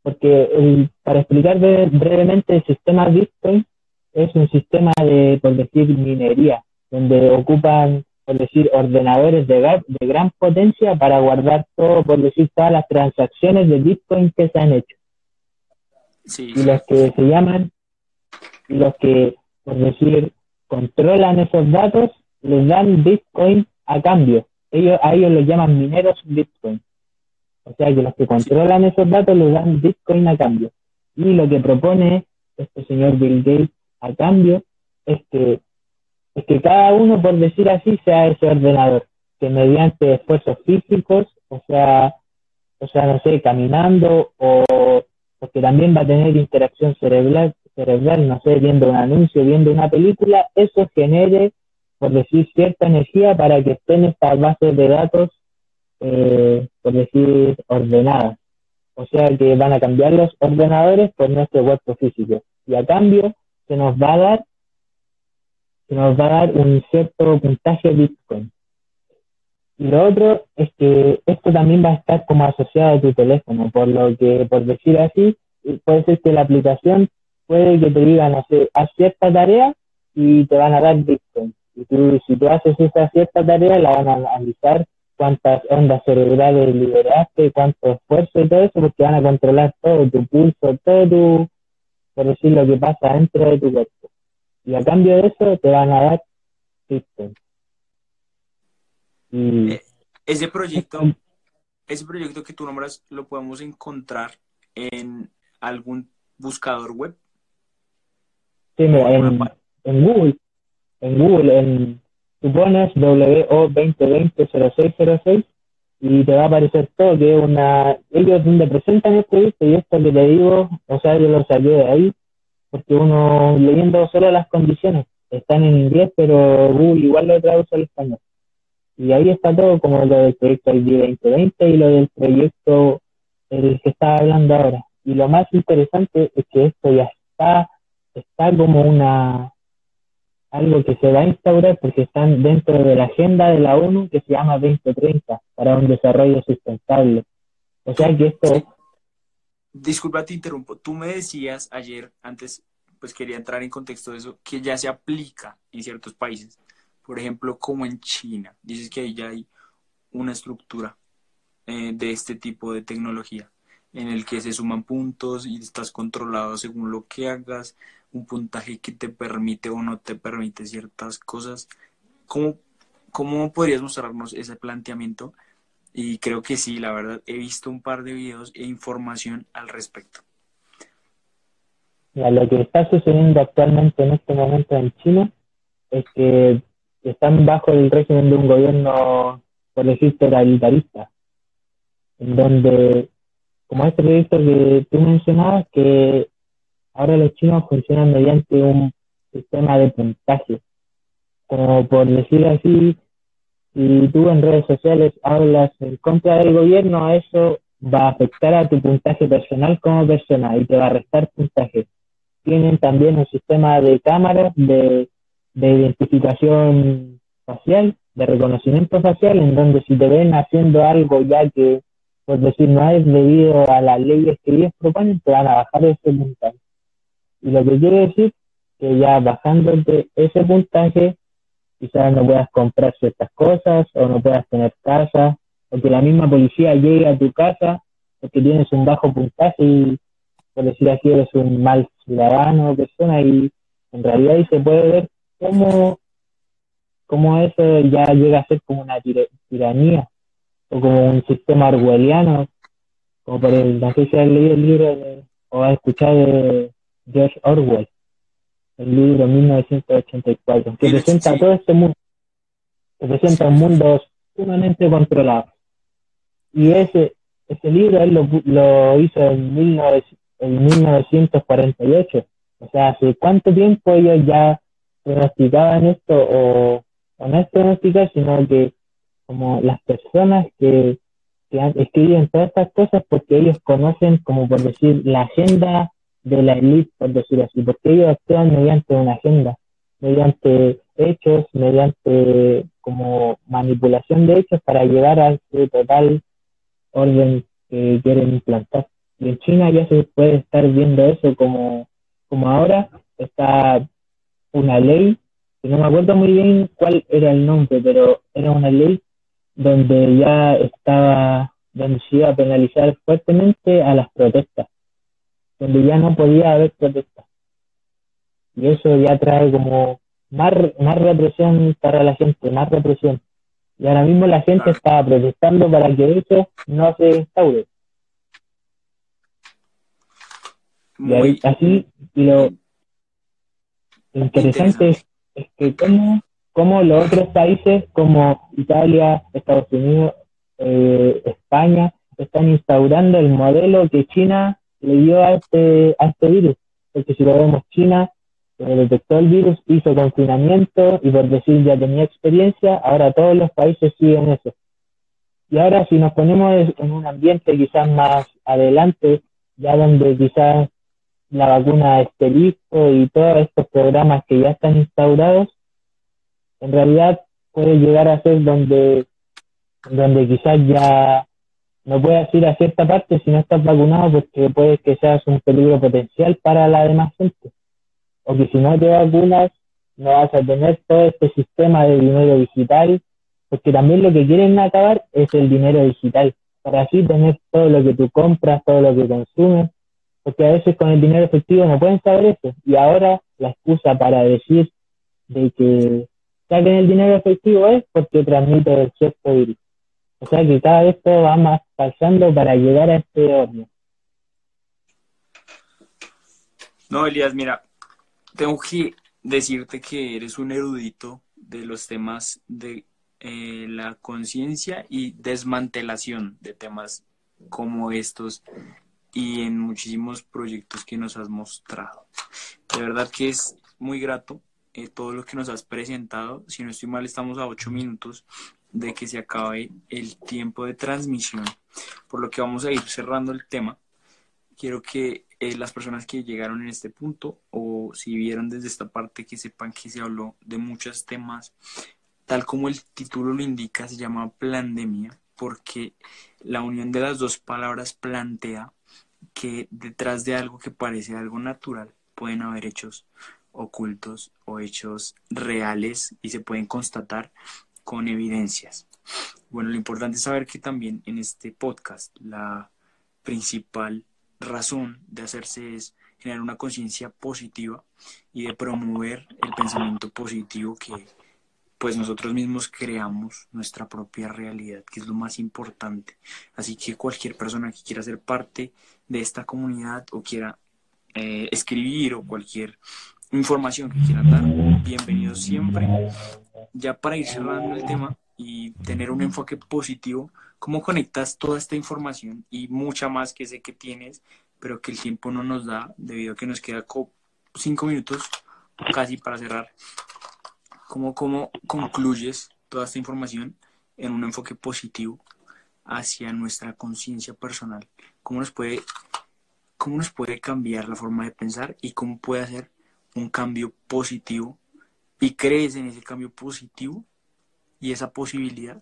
Porque para explicar brevemente el sistema Bitcoin, es un sistema de, por decir, minería, donde ocupan, por decir, ordenadores de, de gran potencia para guardar todo, por decir, todas las transacciones de Bitcoin que se han hecho. Y los que se llaman, y los que, por decir, controlan esos datos les dan Bitcoin a cambio. Ellos, a ellos los llaman mineros Bitcoin. O sea que los que controlan esos datos les dan Bitcoin a cambio. Y lo que propone este señor Bill Gates a cambio es que, es que cada uno, por decir así, sea ese ordenador, que mediante esfuerzos físicos, o sea, o sea, no sé, caminando o porque también va a tener interacción cerebral, cerebral, no sé, viendo un anuncio, viendo una película, eso genere por decir, cierta energía para que estén estas bases de datos, eh, por decir, ordenadas. O sea que van a cambiar los ordenadores por nuestro cuerpo físico. Y a cambio se nos va a dar, se nos va a dar un cierto puntaje Bitcoin. Y lo otro es que esto también va a estar como asociado a tu teléfono, por lo que, por decir así, puede ser que la aplicación puede que te diga, no sé, haz cierta tarea y te van a dar Bitcoin. Y tú, si tú haces esa cierta tarea, la van a analizar cuántas ondas cerebrales liberaste, cuánto esfuerzo y todo eso, porque van a controlar todo tu pulso, todo tu, por decir lo que pasa dentro de tu cuerpo. Y a cambio de eso te van a dar Bitcoin. Eh, ese proyecto, ese proyecto que tú nombras, lo podemos encontrar en algún buscador web. Sí, en, en Google en Google, en, tú pones WO2020-0606 y te va a aparecer todo, que es una, ellos donde presentan el proyecto y esto que te digo, o sea, yo lo saqué de ahí, porque uno leyendo solo las condiciones, están en inglés, pero Google igual lo traduce al español. Y ahí está todo, como lo del proyecto ID 2020 y lo del proyecto el que estaba hablando ahora. Y lo más interesante es que esto ya está, está como una, algo que se va a instaurar porque están dentro de la agenda de la ONU que se llama 2030 para un desarrollo sustentable. O sea que esto... Disculpa, te interrumpo. Tú me decías ayer, antes, pues quería entrar en contexto de eso, que ya se aplica en ciertos países. Por ejemplo, como en China. Dices que ahí ya hay una estructura eh, de este tipo de tecnología en el que se suman puntos y estás controlado según lo que hagas, un puntaje que te permite o no te permite ciertas cosas. ¿Cómo, cómo podrías mostrarnos ese planteamiento? Y creo que sí, la verdad, he visto un par de videos e información al respecto. lo que está sucediendo actualmente en este momento en China es que están bajo el régimen de un gobierno, por decir, totalitarista, en donde, como este proyecto que tú mencionabas, que ahora los chinos funcionan mediante un sistema de puntaje. Como por decir así, si tú en redes sociales hablas en contra del gobierno, eso va a afectar a tu puntaje personal como persona y te va a restar puntaje. Tienen también un sistema de cámaras de, de identificación facial, de reconocimiento facial, en donde si te ven haciendo algo ya que, por decir, no es debido a las leyes que ellos proponen, te van a bajar ese puntaje. Y lo que quiere decir que ya bajando ese puntaje, quizás no puedas comprar ciertas cosas o no puedas tener casa, o que la misma policía llegue a tu casa porque tienes un bajo puntaje y, por decir así, eres un mal ciudadano o persona y en realidad ahí se puede ver cómo, cómo eso ya llega a ser como una tiranía o como un sistema orwelliano, como por el, no sé si has leído el libro o has escuchado de George Orwell, el libro 1984, que presenta todo este mundo, que presenta un mundo sumamente controlado. Y ese, ese libro él lo, lo hizo en, 1948. O sea, hace cuánto tiempo ellos ya pronosticaban esto, o, o no es pronosticar, sino que como las personas que, que escriben todas estas cosas porque ellos conocen, como por decir, la agenda de la élite, por decirlo así, porque ellos actúan mediante una agenda, mediante hechos, mediante como manipulación de hechos para llegar a ese total orden que quieren implantar. Y en China ya se puede estar viendo eso como, como ahora está una ley, que no me acuerdo muy bien cuál era el nombre, pero era una ley donde ya estaba, donde se iba a penalizar fuertemente a las protestas donde ya no podía haber protesta. Y eso ya trae como más, más represión para la gente, más represión. Y ahora mismo la gente está protestando para que eso no se instaure. y así, lo interesante, Es, que como, como los otros países como Italia, Estados Unidos, eh, España, están instaurando el modelo que China le dio a este, a este virus. Porque si lo vemos, China eh, detectó el virus, hizo confinamiento y por decir ya tenía experiencia, ahora todos los países siguen eso. Y ahora si nos ponemos en un ambiente quizás más adelante, ya donde quizás la vacuna esté listo y todos estos programas que ya están instaurados, en realidad puede llegar a ser donde, donde quizás ya no puedes ir a cierta parte si no estás vacunado porque puede que seas un peligro potencial para la demás gente. O que si no te vacunas no vas a tener todo este sistema de dinero digital, porque también lo que quieren acabar es el dinero digital, para así tener todo lo que tú compras, todo lo que consumes, porque a veces con el dinero efectivo no pueden saber eso. Y ahora la excusa para decir de que saquen el dinero efectivo es porque transmite el cierto virus. O sea que cada vez todo va más pasando para llegar a este horno. No, Elías, mira, tengo que decirte que eres un erudito de los temas de eh, la conciencia y desmantelación de temas como estos y en muchísimos proyectos que nos has mostrado. De verdad que es muy grato eh, todo lo que nos has presentado. Si no estoy mal, estamos a ocho minutos de que se acabe el tiempo de transmisión, por lo que vamos a ir cerrando el tema. Quiero que eh, las personas que llegaron en este punto o si vieron desde esta parte que sepan que se habló de muchos temas, tal como el título lo indica, se llama pandemia, porque la unión de las dos palabras plantea que detrás de algo que parece algo natural pueden haber hechos ocultos o hechos reales y se pueden constatar con evidencias. Bueno, lo importante es saber que también en este podcast la principal razón de hacerse es generar una conciencia positiva y de promover el pensamiento positivo que pues nosotros mismos creamos nuestra propia realidad, que es lo más importante. Así que cualquier persona que quiera ser parte de esta comunidad o quiera eh, escribir o cualquier información que quieran dar, bienvenidos siempre. Ya para ir cerrando el tema y tener un enfoque positivo, ¿cómo conectas toda esta información y mucha más que sé que tienes, pero que el tiempo no nos da debido a que nos queda cinco minutos casi para cerrar? ¿Cómo, ¿Cómo concluyes toda esta información en un enfoque positivo hacia nuestra conciencia personal? ¿Cómo nos puede cómo nos puede cambiar la forma de pensar y cómo puede hacer un cambio positivo y crees en ese cambio positivo y esa posibilidad?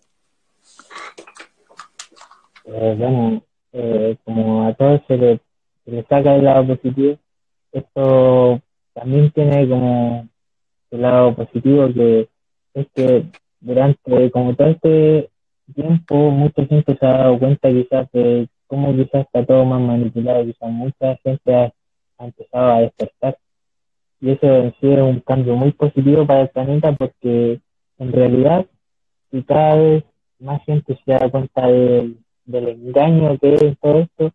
Eh, bueno, eh, como a todos se le, se saca el lado positivo, esto también tiene como el lado positivo que es que durante como todo este tiempo mucha gente se ha dado cuenta quizás de cómo quizás está todo más manipulado, quizás mucha gente ha empezado a despertar y eso en sí es un cambio muy positivo para el planeta porque en realidad si cada vez más gente se da cuenta del, engaño que es todo esto,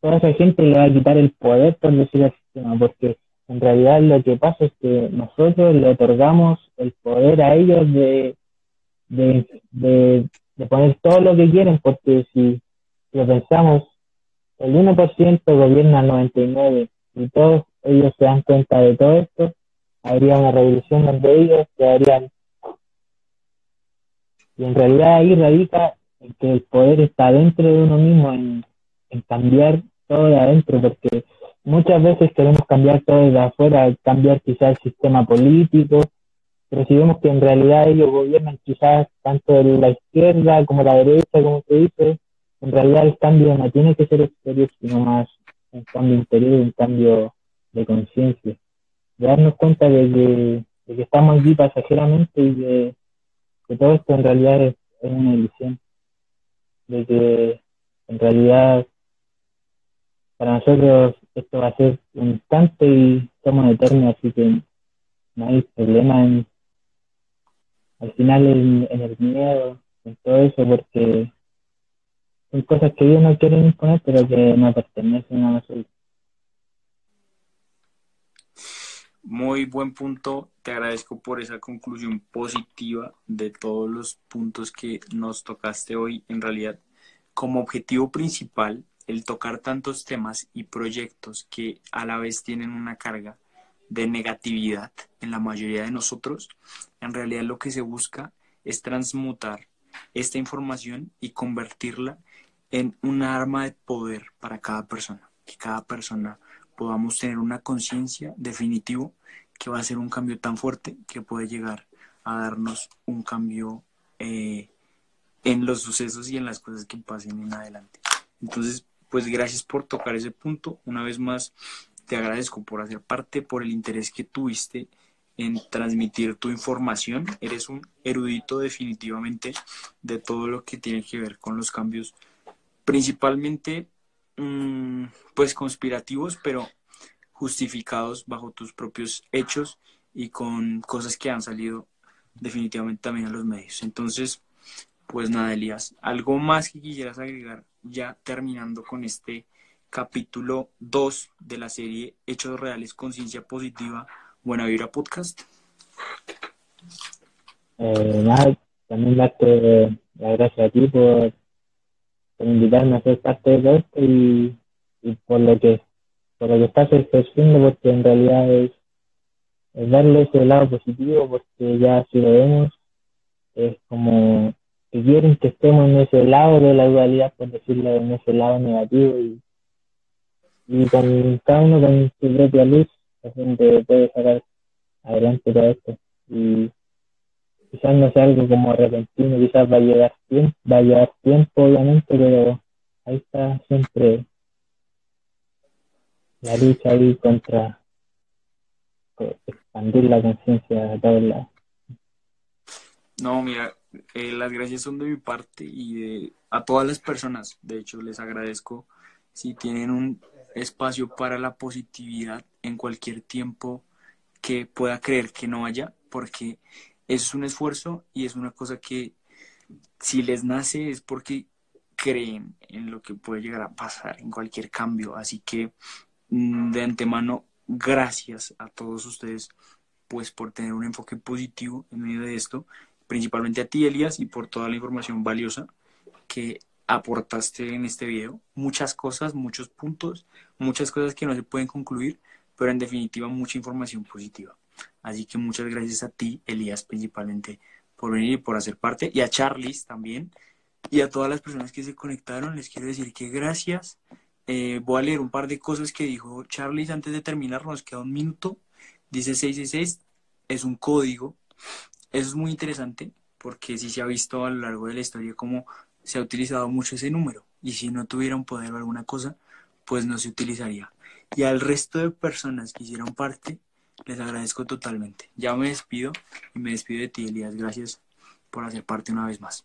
toda esa gente le va a quitar el poder, por decir al sistema, porque en realidad lo que pasa es que nosotros le otorgamos el poder a ellos de, de, de, poner todo lo que quieren, porque si lo pensamos, el 1% gobierna el 99% y todos ellos se dan cuenta de todo esto, habría una revolución donde ellos quedarían. Y en realidad ahí radica en que el poder está dentro de uno mismo, en, cambiar todo de adentro, porque muchas veces queremos cambiar todo de afuera, cambiar quizás el sistema político, pero si vemos que en realidad ellos gobiernan quizás tanto de la izquierda como la derecha, como se dice, en realidad el cambio no tiene que ser exterior, sino más un cambio interior, un cambio de conciencia, de darnos cuenta de que, estamos aquí pasajeramente y de que todo esto en realidad es, una ilusión, de que en realidad para nosotros esto va a ser un instante y somos eternos, así que no hay problema en, al final en, en el miedo, en todo eso, porque son cosas que ellos no quieren imponer, pero que no pertenecen a nosotros. Muy buen punto. Te agradezco por esa conclusión positiva de todos los puntos que nos tocaste hoy. En realidad, como objetivo principal, el tocar tantos temas y proyectos que a la vez tienen una carga de negatividad en la mayoría de nosotros, en realidad lo que se busca es transmutar esta información y convertirla en un arma de poder para cada persona, que cada persona podamos tener una conciencia definitivo que va a ser un cambio tan fuerte que puede llegar a darnos un cambio eh, en los sucesos y en las cosas que pasen en adelante. Entonces, pues gracias por tocar ese punto. Una vez más, te agradezco por hacer parte, por el interés que tuviste en transmitir tu información. Eres un erudito definitivamente de todo lo que tiene que ver con los cambios, principalmente mm, pues conspirativos, pero justificados bajo tus propios hechos y con cosas que han salido definitivamente también a los medios. Entonces, pues nada, Elías, ¿algo más que quisieras agregar ya terminando con este capítulo 2 de la serie Hechos Reales, Conciencia Positiva, Buena Vibra Podcast? Eh, nada, también las gracias a ti por invitarme a ser parte de esto y, por lo que por lo que estás ejerciendo porque en realidad es, darle ese lado positivo porque ya si lo vemos es como que quieren que estemos en ese lado de la dualidad por decirlo en ese lado negativo y, con cada uno con su propia luz la gente puede sacar adelante todo esto. Y quizás no sea algo como repentino, quizás va a llegar tiempo, va a llegar tiempo obviamente, pero ahí está siempre la lucha ahí contra, expandir la conciencia a. No, mira, eh, las gracias son de mi parte y de, a todas las personas. De hecho, les agradezco si tienen un espacio para la positividad en cualquier tiempo que pueda creer que no haya, porque es un esfuerzo y es una cosa que si les nace es porque creen en lo que puede llegar a pasar en cualquier cambio. Así que mm, de antemano, gracias a todos ustedes pues por tener un enfoque positivo en medio de esto, principalmente a ti Elías y por toda la información valiosa que aportaste en este video. Muchas cosas, muchos puntos, muchas cosas que no se pueden concluir, pero en definitiva mucha información positiva. Así que muchas gracias a ti, Elías, principalmente por venir y por hacer parte, y a Charles también, y a todas las personas que se conectaron, les quiero decir que gracias. Eh, voy a leer un par de cosas que dijo Charles antes de terminar, nos queda un minuto. Dice 666, es un código. Eso es muy interesante porque sí se ha visto a lo largo de la historia cómo se ha utilizado mucho ese número. Y si no tuviera un poder o alguna cosa, pues no se utilizaría. Y al resto de personas que hicieron parte, les agradezco totalmente. Ya me despido y me despido de ti, Elías. Gracias por hacer parte una vez más.